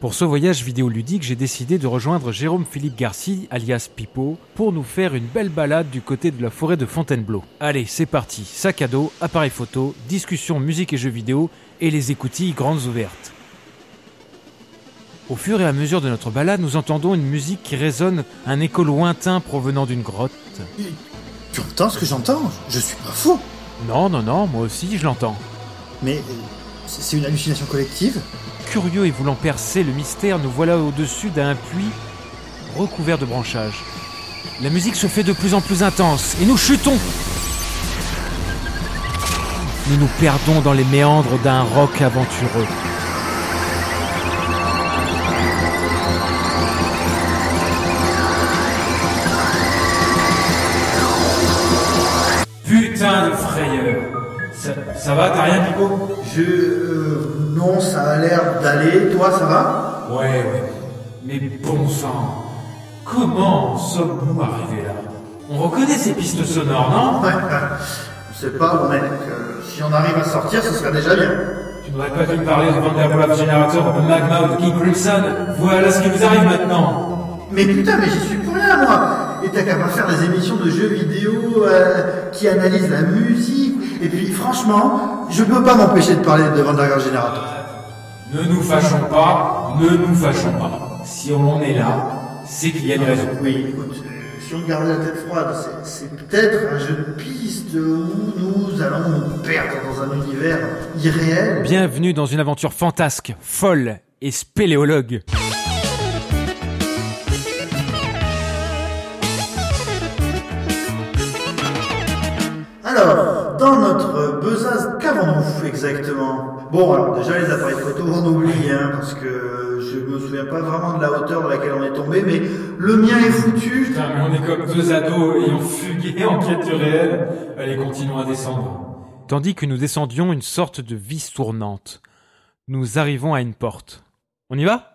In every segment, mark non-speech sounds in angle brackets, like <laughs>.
Pour ce voyage vidéoludique, j'ai décidé de rejoindre Jérôme Philippe Garcia, alias Pipo, pour nous faire une belle balade du côté de la forêt de Fontainebleau. Allez, c'est parti, sac à dos, appareil photo, discussion, musique et jeux vidéo, et les écoutilles grandes ouvertes. Au fur et à mesure de notre balade, nous entendons une musique qui résonne, un écho lointain provenant d'une grotte. Tu entends ce que j'entends? Je suis pas fou Non, non, non, moi aussi je l'entends. Mais c'est une hallucination collective Curieux et voulant percer le mystère, nous voilà au-dessus d'un puits recouvert de branchages. La musique se fait de plus en plus intense et nous chutons. Nous nous perdons dans les méandres d'un roc aventureux. Ça, va, t'as rien, Pico Je... euh, non, ça a l'air d'aller. Toi, ça va? Ouais, ouais. Mais bon sang, comment en sommes-nous arrivés là? On reconnaît ces pistes sonores, non? Ouais, je sais pas, mec. euh, si on arrive à sortir, ce serait déjà bien. Tu n'aurais pas dû me parler de Vanderwolf Generator, de Magma ou de King Crimson. Voilà ce qui vous arrive maintenant. Mais putain, mais j'y suis pour rien, moi Et t'as qu'à pas faire des émissions de jeux vidéo euh, qui analysent la musique. Et puis, franchement, je peux pas m'empêcher de parler de Vandergaard Generator. Ne nous fâchons pas, ne nous fâchons pas. Si on en est là, c'est qu'il y a une raison. Oui, écoute, euh, si on garde la tête froide, c'est- c'est peut-être un jeu de piste où nous allons nous perdre dans un univers irréel. Bienvenue dans une aventure fantasque, folle et spéléologue. Alors, dans notre besace, qu'avons-nous exactement? Bon, alors déjà les appareils photo, on oublie, hein, parce que je me souviens pas vraiment de la hauteur de laquelle on est tombé, mais le mien est foutu. Putain, mais on est comme deux ados ayant fugué <laughs> en quête du réel. Allez, continuons à descendre. Tandis que nous descendions une sorte de vis tournante, nous arrivons à une porte. On y va?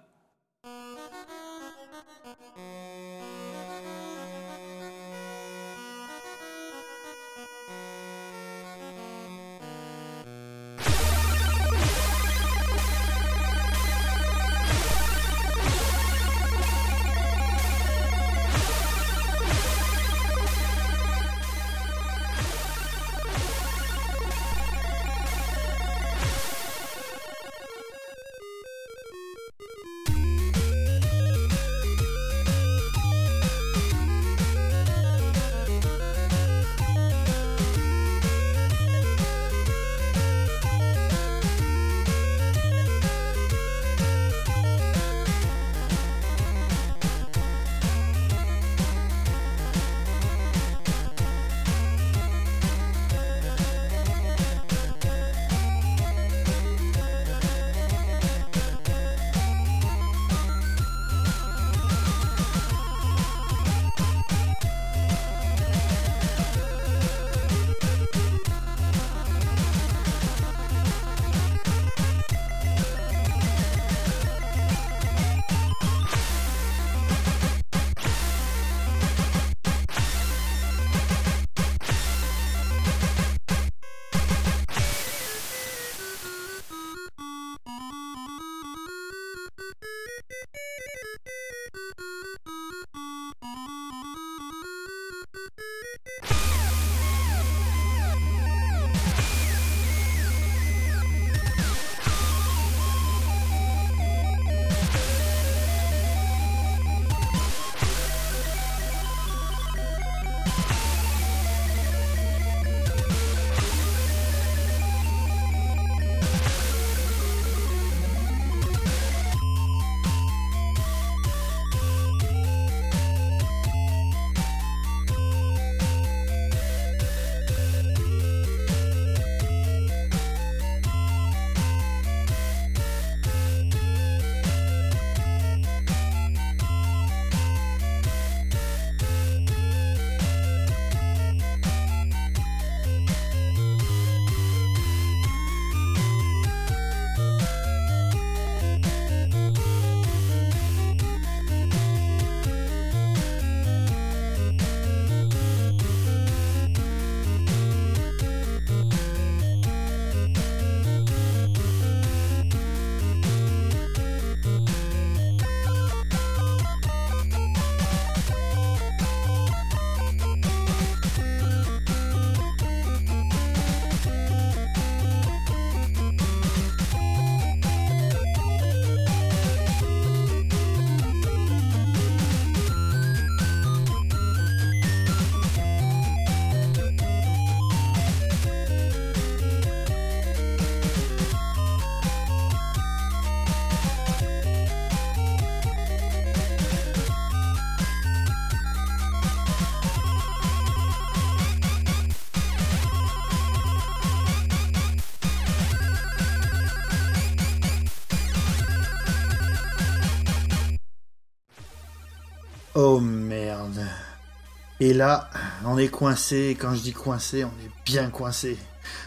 Et là, on est coincé. Quand je dis coincé, on est bien coincé.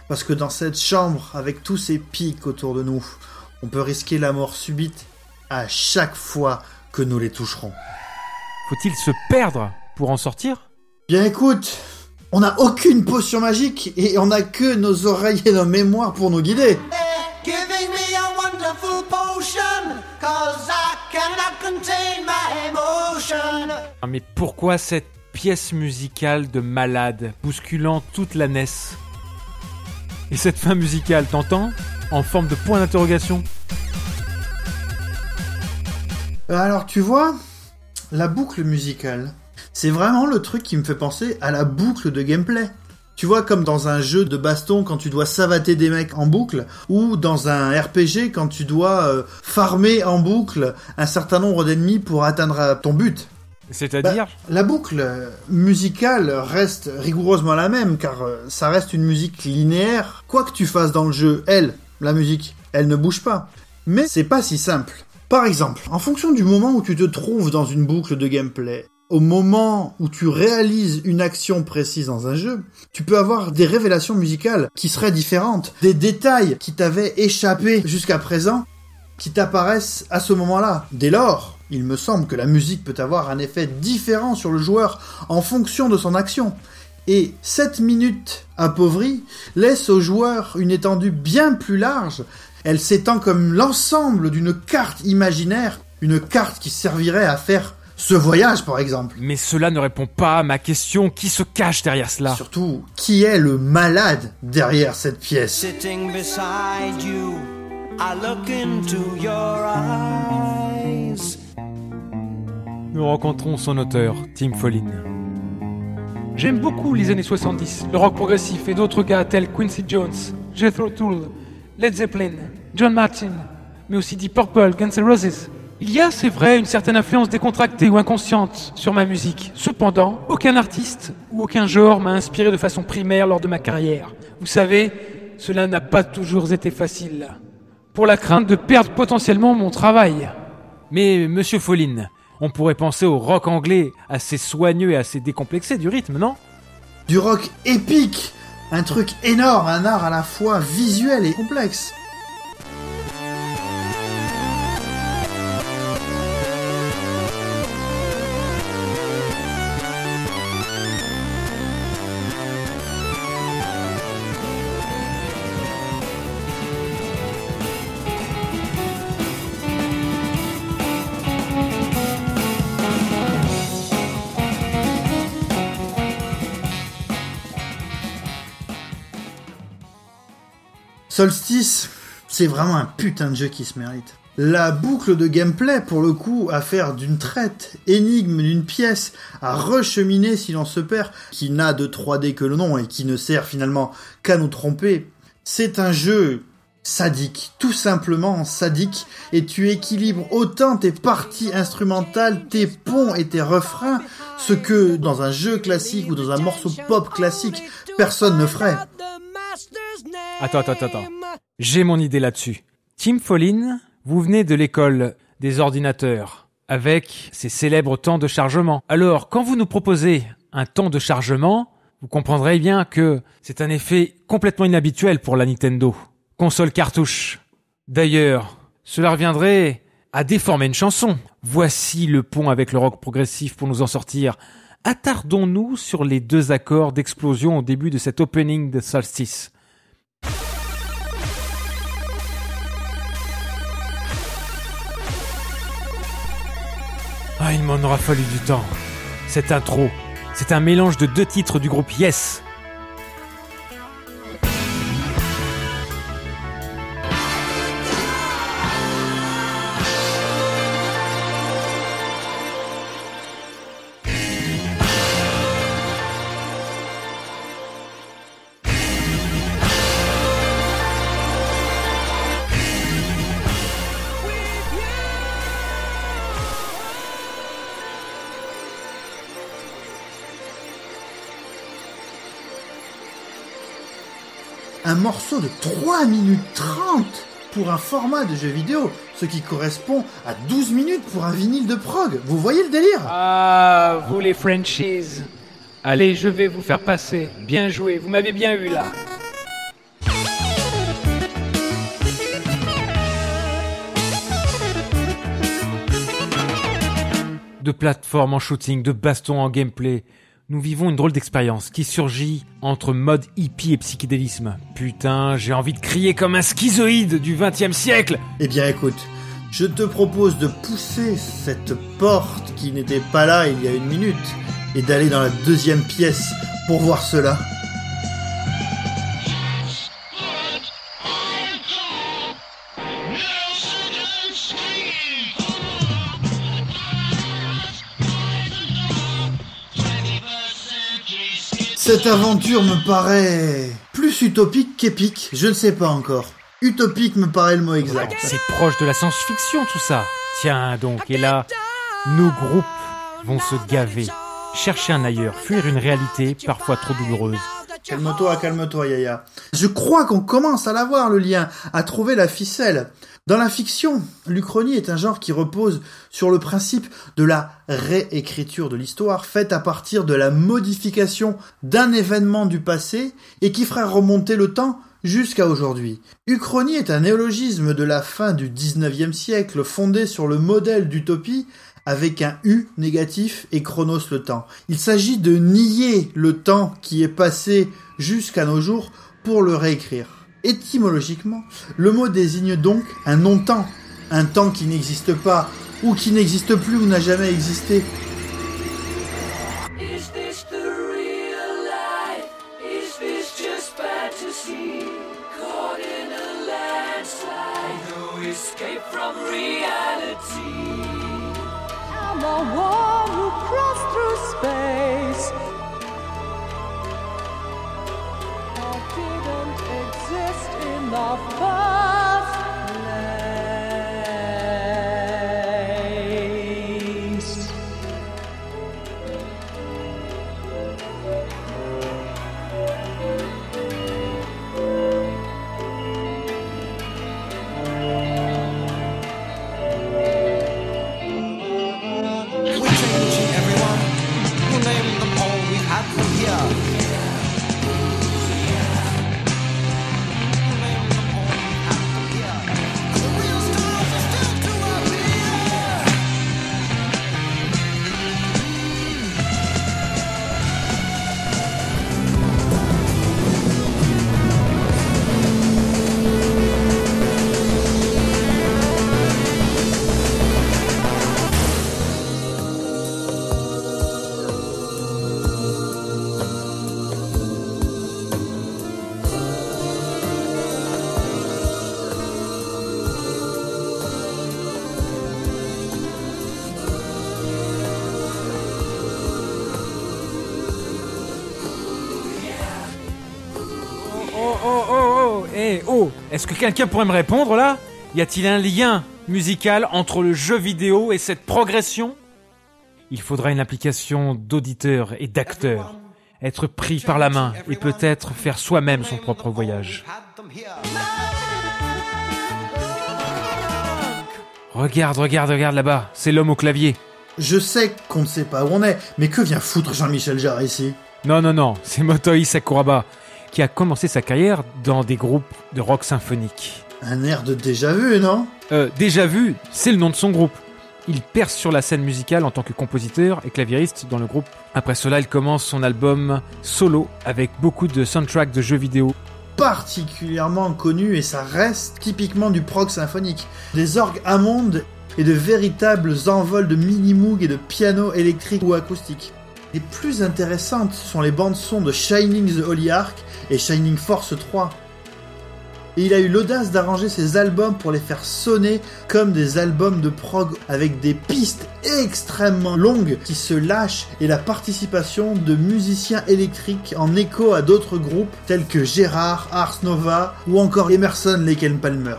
Parce que dans cette chambre, avec tous ces pics autour de nous, on peut risquer la mort subite à chaque fois que nous les toucherons. Faut-il se perdre pour en sortir? Bien écoute, on n'a aucune potion magique et on n'a que nos oreilles et nos mémoires pour nous guider. Ah, Mais pourquoi cette pièce musicale de malade bousculant toute la NES Et cette fin musicale, t'entends En forme de point d'interrogation Alors tu vois, la boucle musicale, c'est vraiment le truc qui me fait penser à la boucle de gameplay. Tu vois, comme dans un jeu de baston quand tu dois savater des mecs en boucle, ou dans un RPG quand tu dois euh, farmer en boucle un certain nombre d'ennemis pour atteindre euh, ton but. C'est-à-dire Bah, la boucle musicale reste rigoureusement la même, car euh, ça reste une musique linéaire. Quoi que tu fasses dans le jeu, elle, la musique, elle ne bouge pas. Mais c'est pas si simple. Par exemple, en fonction du moment où tu te trouves dans une boucle de gameplay, au moment où tu réalises une action précise dans un jeu, tu peux avoir des révélations musicales qui seraient différentes, des détails qui t'avaient échappé jusqu'à présent, qui t'apparaissent à ce moment-là. Dès lors, il me semble que la musique peut avoir un effet différent sur le joueur en fonction de son action. Et cette minute appauvrie laisse au joueur une étendue bien plus large. Elle s'étend comme l'ensemble d'une carte imaginaire, une carte qui servirait à faire ce voyage par exemple. Mais cela ne répond pas à ma question. Qui se cache derrière cela? Surtout, qui est le malade derrière cette pièce? Sitting beside you, I look into your eyes. Nous rencontrons son auteur, Tim Follin. J'aime beaucoup les années 70, le rock progressif et d'autres gars tels Quincy Jones, Jethro Tull, Led Zeppelin, John Martin, mais aussi Deep Purple, Guns N' Roses. Il y a, c'est vrai, une certaine influence décontractée ou inconsciente sur ma musique. Cependant, aucun artiste ou aucun genre m'a inspiré de façon primaire lors de ma carrière. Vous savez, cela n'a pas toujours été facile. Pour la crainte de perdre potentiellement mon travail. Mais, monsieur Follin, on pourrait penser au rock anglais assez soigneux et assez décomplexé du rythme, non? Du rock épique Un truc énorme, un art à la fois visuel et complexe. Solstice, c'est vraiment un putain de jeu qui se mérite. La boucle de gameplay, pour le coup, à faire d'une traite, énigme d'une pièce, à recheminer si l'on se perd, qui n'a de 3D que le nom et qui ne sert finalement qu'à nous tromper, c'est un jeu sadique, tout simplement sadique, et tu équilibres autant tes parties instrumentales, tes ponts et tes refrains, ce que dans un jeu classique ou dans un morceau pop classique, personne ne ferait. Attends, attends, attends. J'ai mon idée là-dessus. Tim Follin, vous venez de l'école des ordinateurs, avec ses célèbres temps de chargement. Alors, quand vous nous proposez un temps de chargement, vous comprendrez bien que c'est un effet complètement inhabituel pour la Nintendo. Console cartouche. D'ailleurs, cela reviendrait à déformer une chanson. Voici le pont avec le rock progressif pour nous en sortir. Attardons-nous sur les deux accords d'explosion au début de cet opening de Solstice. Ah, il m'en aura fallu du temps. Cette intro, c'est un mélange de deux titres du groupe Yes. Morceau de 3 minutes 30 pour un format de jeu vidéo, ce qui correspond à 12 minutes pour un vinyle de prog. Vous voyez le délire? Ah, vous les Frenchies. Allez, je vais vous faire passer. Bien joué, vous m'avez bien eu là. De plateforme en shooting, de baston en gameplay, nous vivons une drôle d'expérience qui surgit entre mode hippie et psychédélisme. Putain, j'ai envie de crier comme un schizoïde du 20 siècle Eh bien écoute, je te propose de pousser cette porte qui n'était pas là il y a une minute et d'aller dans la deuxième pièce pour voir cela. Cette aventure me paraît plus utopique qu'épique, je ne sais pas encore. Utopique me paraît le mot exact. C'est proche de la science-fiction tout ça. Tiens donc, et là, nos groupes vont se gaver, chercher un ailleurs, fuir une réalité parfois trop douloureuse. Calme-toi, calme-toi, Yaya. Je crois qu'on commence à l'avoir, le lien, à trouver la ficelle. Dans la fiction, l'Uchronie est un genre qui repose sur le principe de la réécriture de l'histoire faite à partir de la modification d'un événement du passé et qui ferait remonter le temps jusqu'à aujourd'hui. Uchronie est un néologisme de la fin du 19e siècle fondé sur le modèle d'utopie avec un U négatif et chronos le temps. Il s'agit de nier le temps qui est passé jusqu'à nos jours pour le réécrire. Étymologiquement, le mot désigne donc un non-temps, un temps qui n'existe pas, ou qui n'existe plus ou n'a jamais existé. In quelqu'un pourrait me répondre là? Y a-t-il un lien musical entre le jeu vidéo et cette progression? Il faudra une application d'auditeur et d'acteur. Être pris par la main et peut-être faire soi-même son propre voyage. Regarde, regarde, regarde là-bas, c'est l'homme au clavier. Je sais qu'on ne sait pas où on est, mais que vient foutre Jean-Michel Jarre ici? Non, non, non, c'est Motoi Sakuraba, qui a commencé sa carrière dans des groupes de rock symphonique. Un air de déjà vu, non? Euh, déjà vu, c'est le nom de son groupe. Il perce sur la scène musicale en tant que compositeur et claviériste dans le groupe. Après cela, il commence son album solo avec beaucoup de soundtracks de jeux vidéo. particulièrement connu et ça reste typiquement du prog symphonique. Des orgues Hammond et de véritables envols de mini-moog et de piano électrique ou acoustique. Les plus intéressantes sont les bandes son de Shining the Holy Ark et Shining Force 3. Et il a eu l'audace d'arranger ses albums pour les faire sonner comme des albums de prog avec des pistes extrêmement longues qui se lâchent et la participation de musiciens électriques en écho à d'autres groupes tels que Gérard, Ars Nova ou encore Emerson Lake Palmer.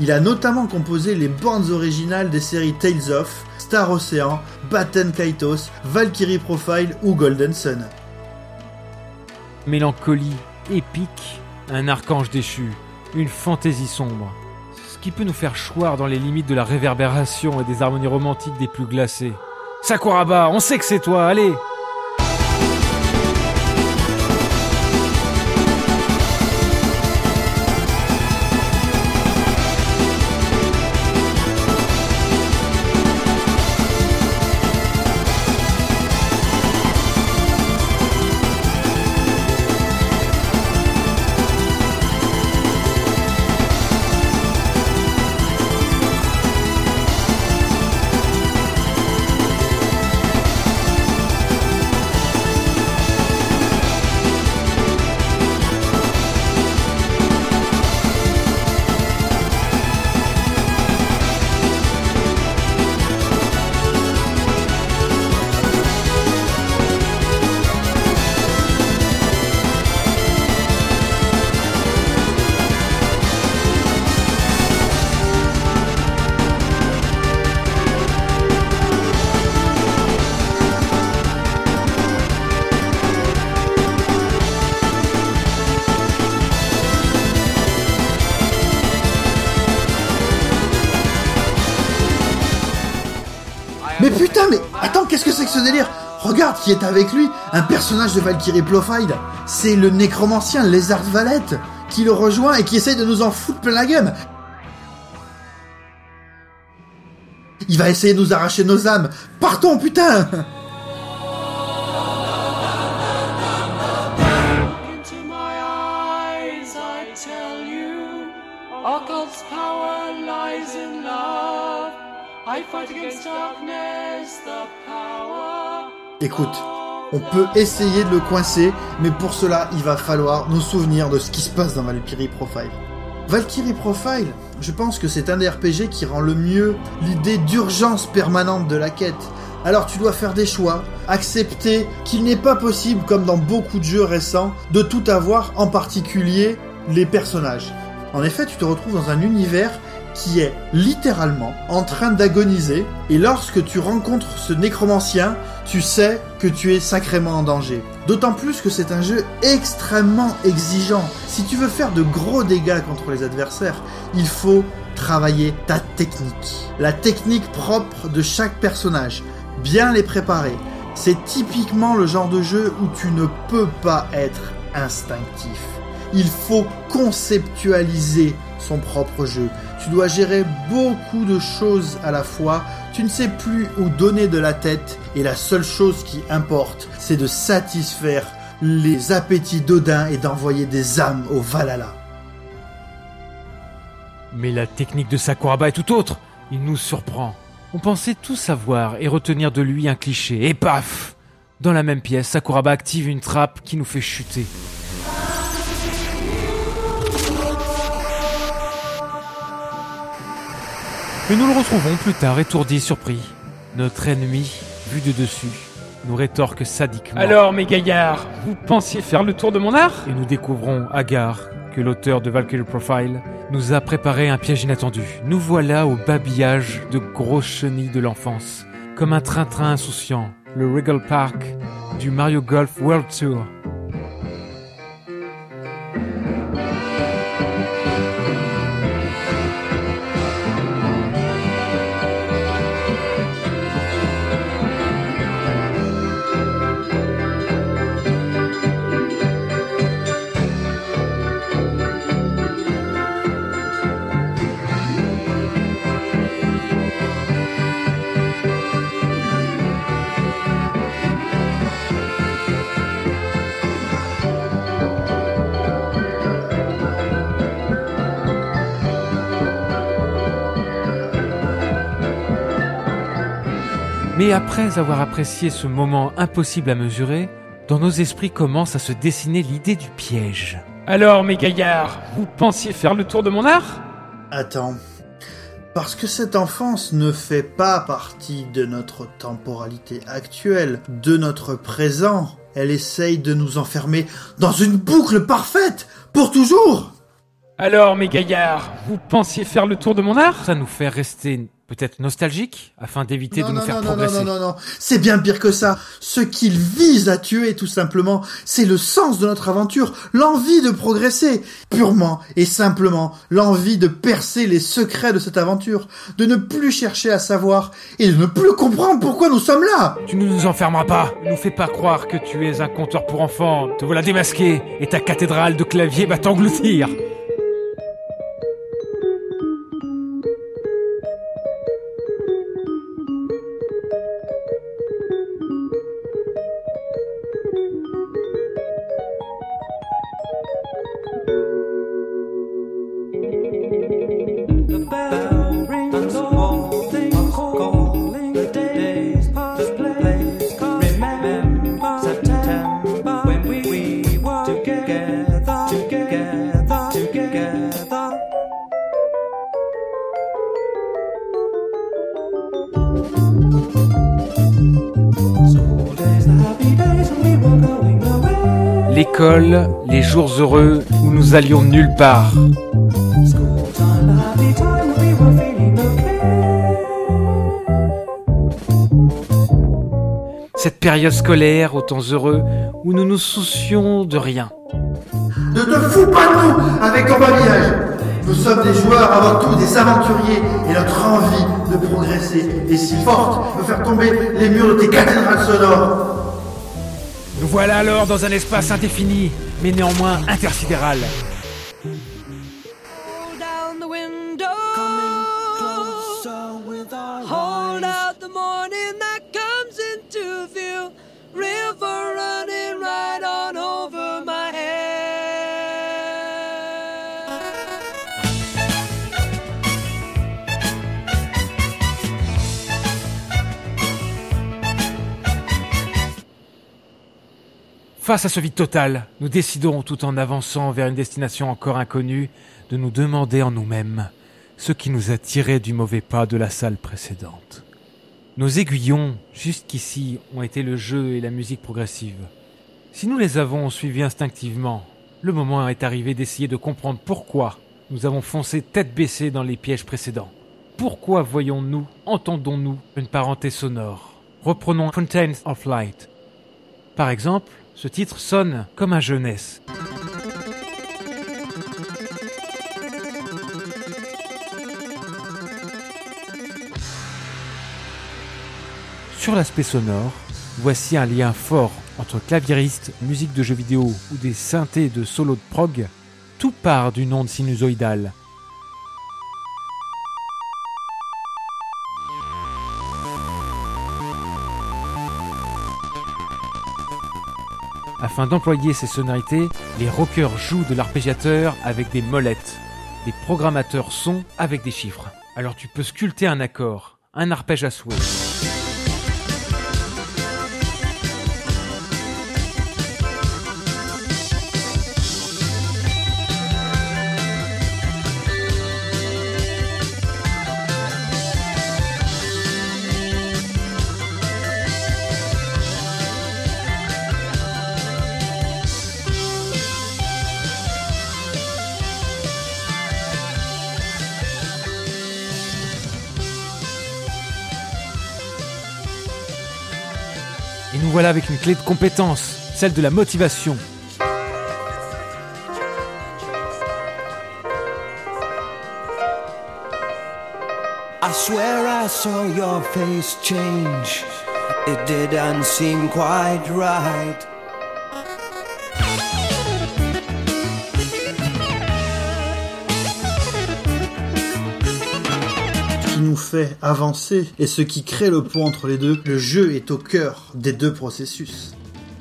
Il a notamment composé les bandes originales des séries Tales of, Star Ocean, Batten Kaitos, Valkyrie Profile ou Golden Sun. Mélancolie, épique, un archange déchu, une fantaisie sombre. qui peut nous faire choir dans les limites de la réverbération et des harmonies romantiques des plus glacées. Sakuraba, on sait que c'est toi, allez Qui est avec lui, un personnage de Valkyrie Profile. C'est le nécromancien Lézard Valette qui le rejoint et qui essaye de nous en foutre plein la gueule. Il va essayer de nous arracher nos âmes. Partons, putain. Écoute, on peut essayer de le coincer, mais pour cela, il va falloir nous souvenir de ce qui se passe dans Valkyrie Profile. Valkyrie Profile, je pense que c'est un des RPG qui rend le mieux l'idée d'urgence permanente de la quête. Alors tu dois faire des choix, accepter qu'il n'est pas possible, comme dans beaucoup de jeux récents, de tout avoir, en particulier les personnages. En effet, tu te retrouves dans un univers qui est littéralement en train d'agoniser, et lorsque tu rencontres ce nécromancien, tu sais que tu es sacrément en danger. D'autant plus que c'est un jeu extrêmement exigeant. Si tu veux faire de gros dégâts contre les adversaires, il faut travailler ta technique. La technique propre de chaque personnage. Bien les préparer. C'est typiquement le genre de jeu où tu ne peux pas être instinctif. Il faut conceptualiser son propre jeu. Tu dois gérer beaucoup de choses à la fois. Tu ne sais plus où donner de la tête. Et la seule chose qui importe, c'est de satisfaire les appétits d'Odin et d'envoyer des âmes au Valhalla. Mais la technique de Sakuraba est tout autre. Il nous surprend. On pensait tout savoir et retenir de lui un cliché. Et paf Dans la même pièce, Sakuraba active une trappe qui nous fait chuter. Mais nous le retrouvons plus tard, étourdi, surpris. Notre ennemi, vu de dessus, nous rétorque sadiquement. Alors, mes gaillards, vous pensiez faire le tour de mon art? Et nous découvrons Agar, que l'auteur de Valkyrie Profile nous a préparé un piège inattendu. Nous voilà au babillage de grosses chenilles de l'enfance, comme un train-train insouciant, le Regal Park du Mario Golf World Tour. Mais après avoir apprécié ce moment impossible à mesurer, dans nos esprits commence à se dessiner l'idée du piège. Alors, mes gaillards, vous pensiez faire le tour de mon art? Attends. Parce que cette enfance ne fait pas partie de notre temporalité actuelle, de notre présent. Elle essaye de nous enfermer dans une boucle parfaite, pour toujours Alors, mes gaillards, vous pensiez faire le tour de mon art? Ça nous fait rester Peut-être nostalgique, afin d'éviter de nous non, faire non, non, progresser. non, non, non, non. C'est bien pire que ça. Ce qu'il vise à tuer, tout simplement, c'est le sens de notre aventure, l'envie de progresser, purement et simplement l'envie de percer les secrets de cette aventure, de ne plus chercher à savoir et de ne plus comprendre pourquoi nous sommes là. Tu ne nous enfermeras pas. Ne nous fais pas croire que tu es un conteur pour enfants. Te voilà démasqué et ta cathédrale de clavier va t'engloutir. Les jours heureux où nous allions nulle part. Cette période scolaire aux temps heureux où nous nous soucions de rien. Ne te fous pas de nous avec ton babillage. Nous sommes des joueurs avant tout, des aventuriers, et notre envie de progresser est si forte de faire tomber les murs de tes cathédrales sonores. Voilà alors dans un espace indéfini, mais néanmoins intersidéral. Face à ce vide total, nous décidons, tout en avançant vers une destination encore inconnue, de nous demander en nous-mêmes ce qui nous a tiré du mauvais pas de la salle précédente. Nos aiguillons, jusqu'ici, ont été le jeu et la musique progressive. Si nous les avons suivis instinctivement, le moment est arrivé d'essayer de comprendre pourquoi nous avons foncé tête baissée dans les pièges précédents. Pourquoi voyons-nous, entendons-nous une parenté sonore? Reprenons Fountains of Light. Par exemple, ce titre sonne comme un jeunesse. Sur l'aspect sonore, voici un lien fort entre claviériste, musique de jeux vidéo ou des synthés de solo de prog. Tout part d'une onde sinusoïdale. Afin d'employer ces sonorités, les rockers jouent de l'arpégiateur avec des molettes, des programmateurs son avec des chiffres. Alors tu peux sculpter un accord, un arpège à souhait. Et nous voilà avec une clé de compétence, celle de la motivation. Nous fait avancer et ce qui crée le pont entre les deux, le jeu est au cœur des deux processus.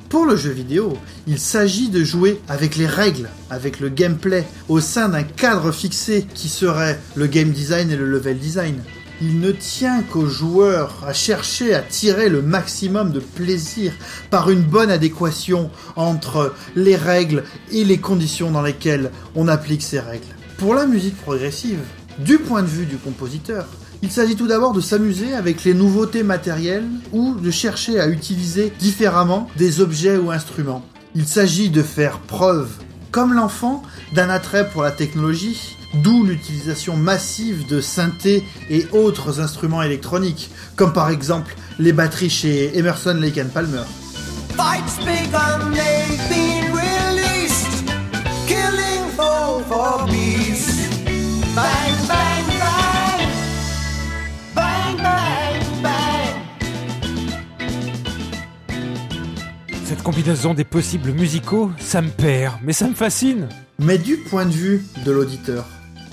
Pour le jeu vidéo, il s'agit de jouer avec les règles, avec le gameplay, au sein d'un cadre fixé qui serait le game design et le level design. Il ne tient qu'aux joueurs à chercher à tirer le maximum de plaisir par une bonne adéquation entre les règles et les conditions dans lesquelles on applique ces règles. Pour la musique progressive, du point de vue du compositeur, il s'agit tout d'abord de s'amuser avec les nouveautés matérielles ou de chercher à utiliser différemment des objets ou instruments. Il s'agit de faire preuve, comme l'enfant, d'un attrait pour la technologie D'où l'utilisation massive de synthés et autres instruments électroniques, comme par exemple les batteries chez Emerson Lake Palmer. Cette combinaison des possibles musicaux, ça me perd, mais ça me fascine. Mais du point de vue de l'auditeur,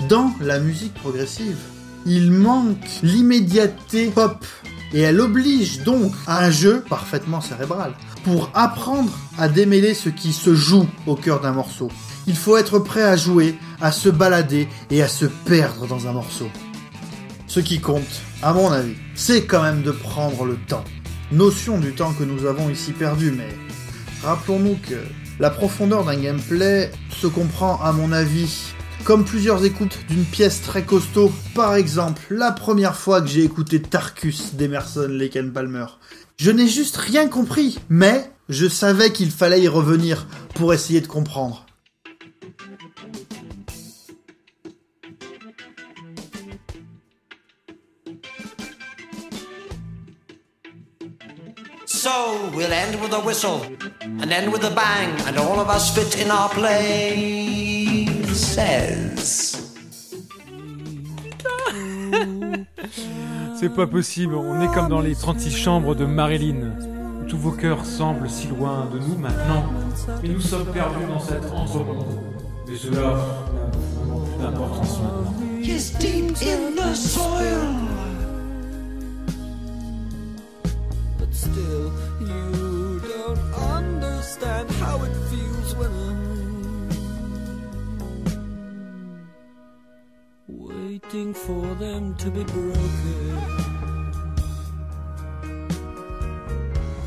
dans la musique progressive, il manque l'immédiateté pop et elle oblige donc à un jeu parfaitement cérébral pour apprendre à démêler ce qui se joue au cœur d'un morceau. Il faut être prêt à jouer, à se balader et à se perdre dans un morceau. Ce qui compte, à mon avis, c'est quand même de prendre le temps. Notion du temps que nous avons ici perdu, mais rappelons-nous que la profondeur d'un gameplay se comprend, à mon avis, comme plusieurs écoutes d'une pièce très costaud. Par exemple, la première fois que j'ai écouté Tarkus d'Emerson Lake Palmer. Je n'ai juste rien compris, mais je savais qu'il fallait y revenir pour essayer de comprendre. So we'll end with a whistle and end with a bang, and all of us fit in our places. <laughs> C'est pas possible, on est comme dans les 36 chambres de Marilyn. où Tous vos cœurs semblent si loin de nous maintenant. Mais nous sommes perdus dans cet entremonde. Mais cela n'a plus d'importance maintenant.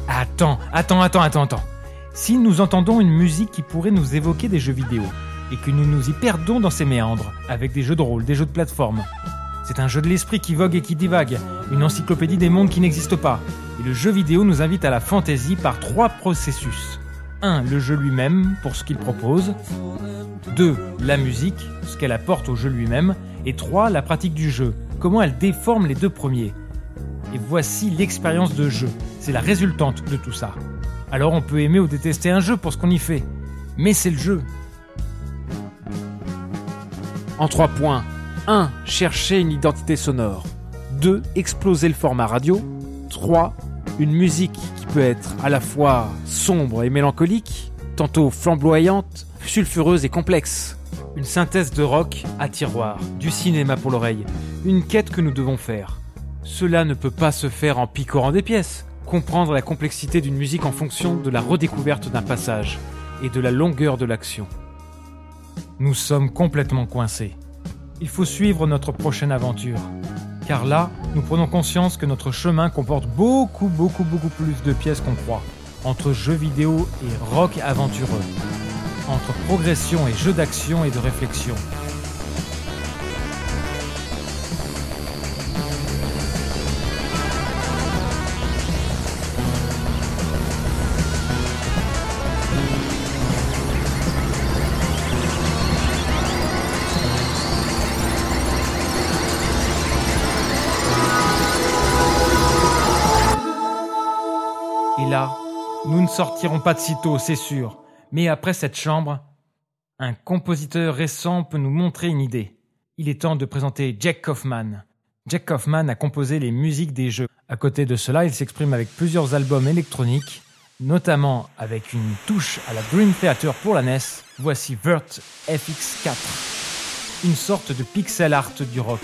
Attends, attends, attends, attends, attends. Si nous entendons une musique qui pourrait nous évoquer des jeux vidéo, et que nous nous y perdons dans ces méandres, avec des jeux de rôle, des jeux de plateforme, c'est un jeu de l'esprit qui vogue et qui divague, une encyclopédie des mondes qui n'existent pas. Le jeu vidéo nous invite à la fantaisie par trois processus. 1. Le jeu lui-même, pour ce qu'il propose. 2. La musique, ce qu'elle apporte au jeu lui-même. Et 3. La pratique du jeu, comment elle déforme les deux premiers. Et voici l'expérience de jeu. C'est la résultante de tout ça. Alors on peut aimer ou détester un jeu pour ce qu'on y fait. Mais c'est le jeu. En trois points. 1. Chercher une identité sonore. 2. Exploser le format radio. 3. Une musique qui peut être à la fois sombre et mélancolique, tantôt flamboyante, sulfureuse et complexe. Une synthèse de rock à tiroir, du cinéma pour l'oreille, une quête que nous devons faire. Cela ne peut pas se faire en picorant des pièces. Comprendre la complexité d'une musique en fonction de la redécouverte d'un passage et de la longueur de l'action. Nous sommes complètement coincés. Il faut suivre notre prochaine aventure. Car là, nous prenons conscience que notre chemin comporte beaucoup, beaucoup, beaucoup plus de pièces qu'on croit. Entre jeux vidéo et rock aventureux. Entre progression et jeux d'action et de réflexion. Ne sortirons pas de sitôt, c'est sûr. Mais après cette chambre, un compositeur récent peut nous montrer une idée. Il est temps de présenter Jack Kaufman. Jack Kaufman a composé les musiques des jeux. À côté de cela, il s'exprime avec plusieurs albums électroniques, notamment avec une touche à la Dream Theater pour la NES. Voici Vert FX4, une sorte de pixel art du rock.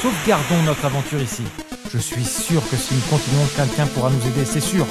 Sauvegardons notre aventure ici. Je suis sûr que si nous continuons, quelqu'un pourra nous aider, c'est sûr.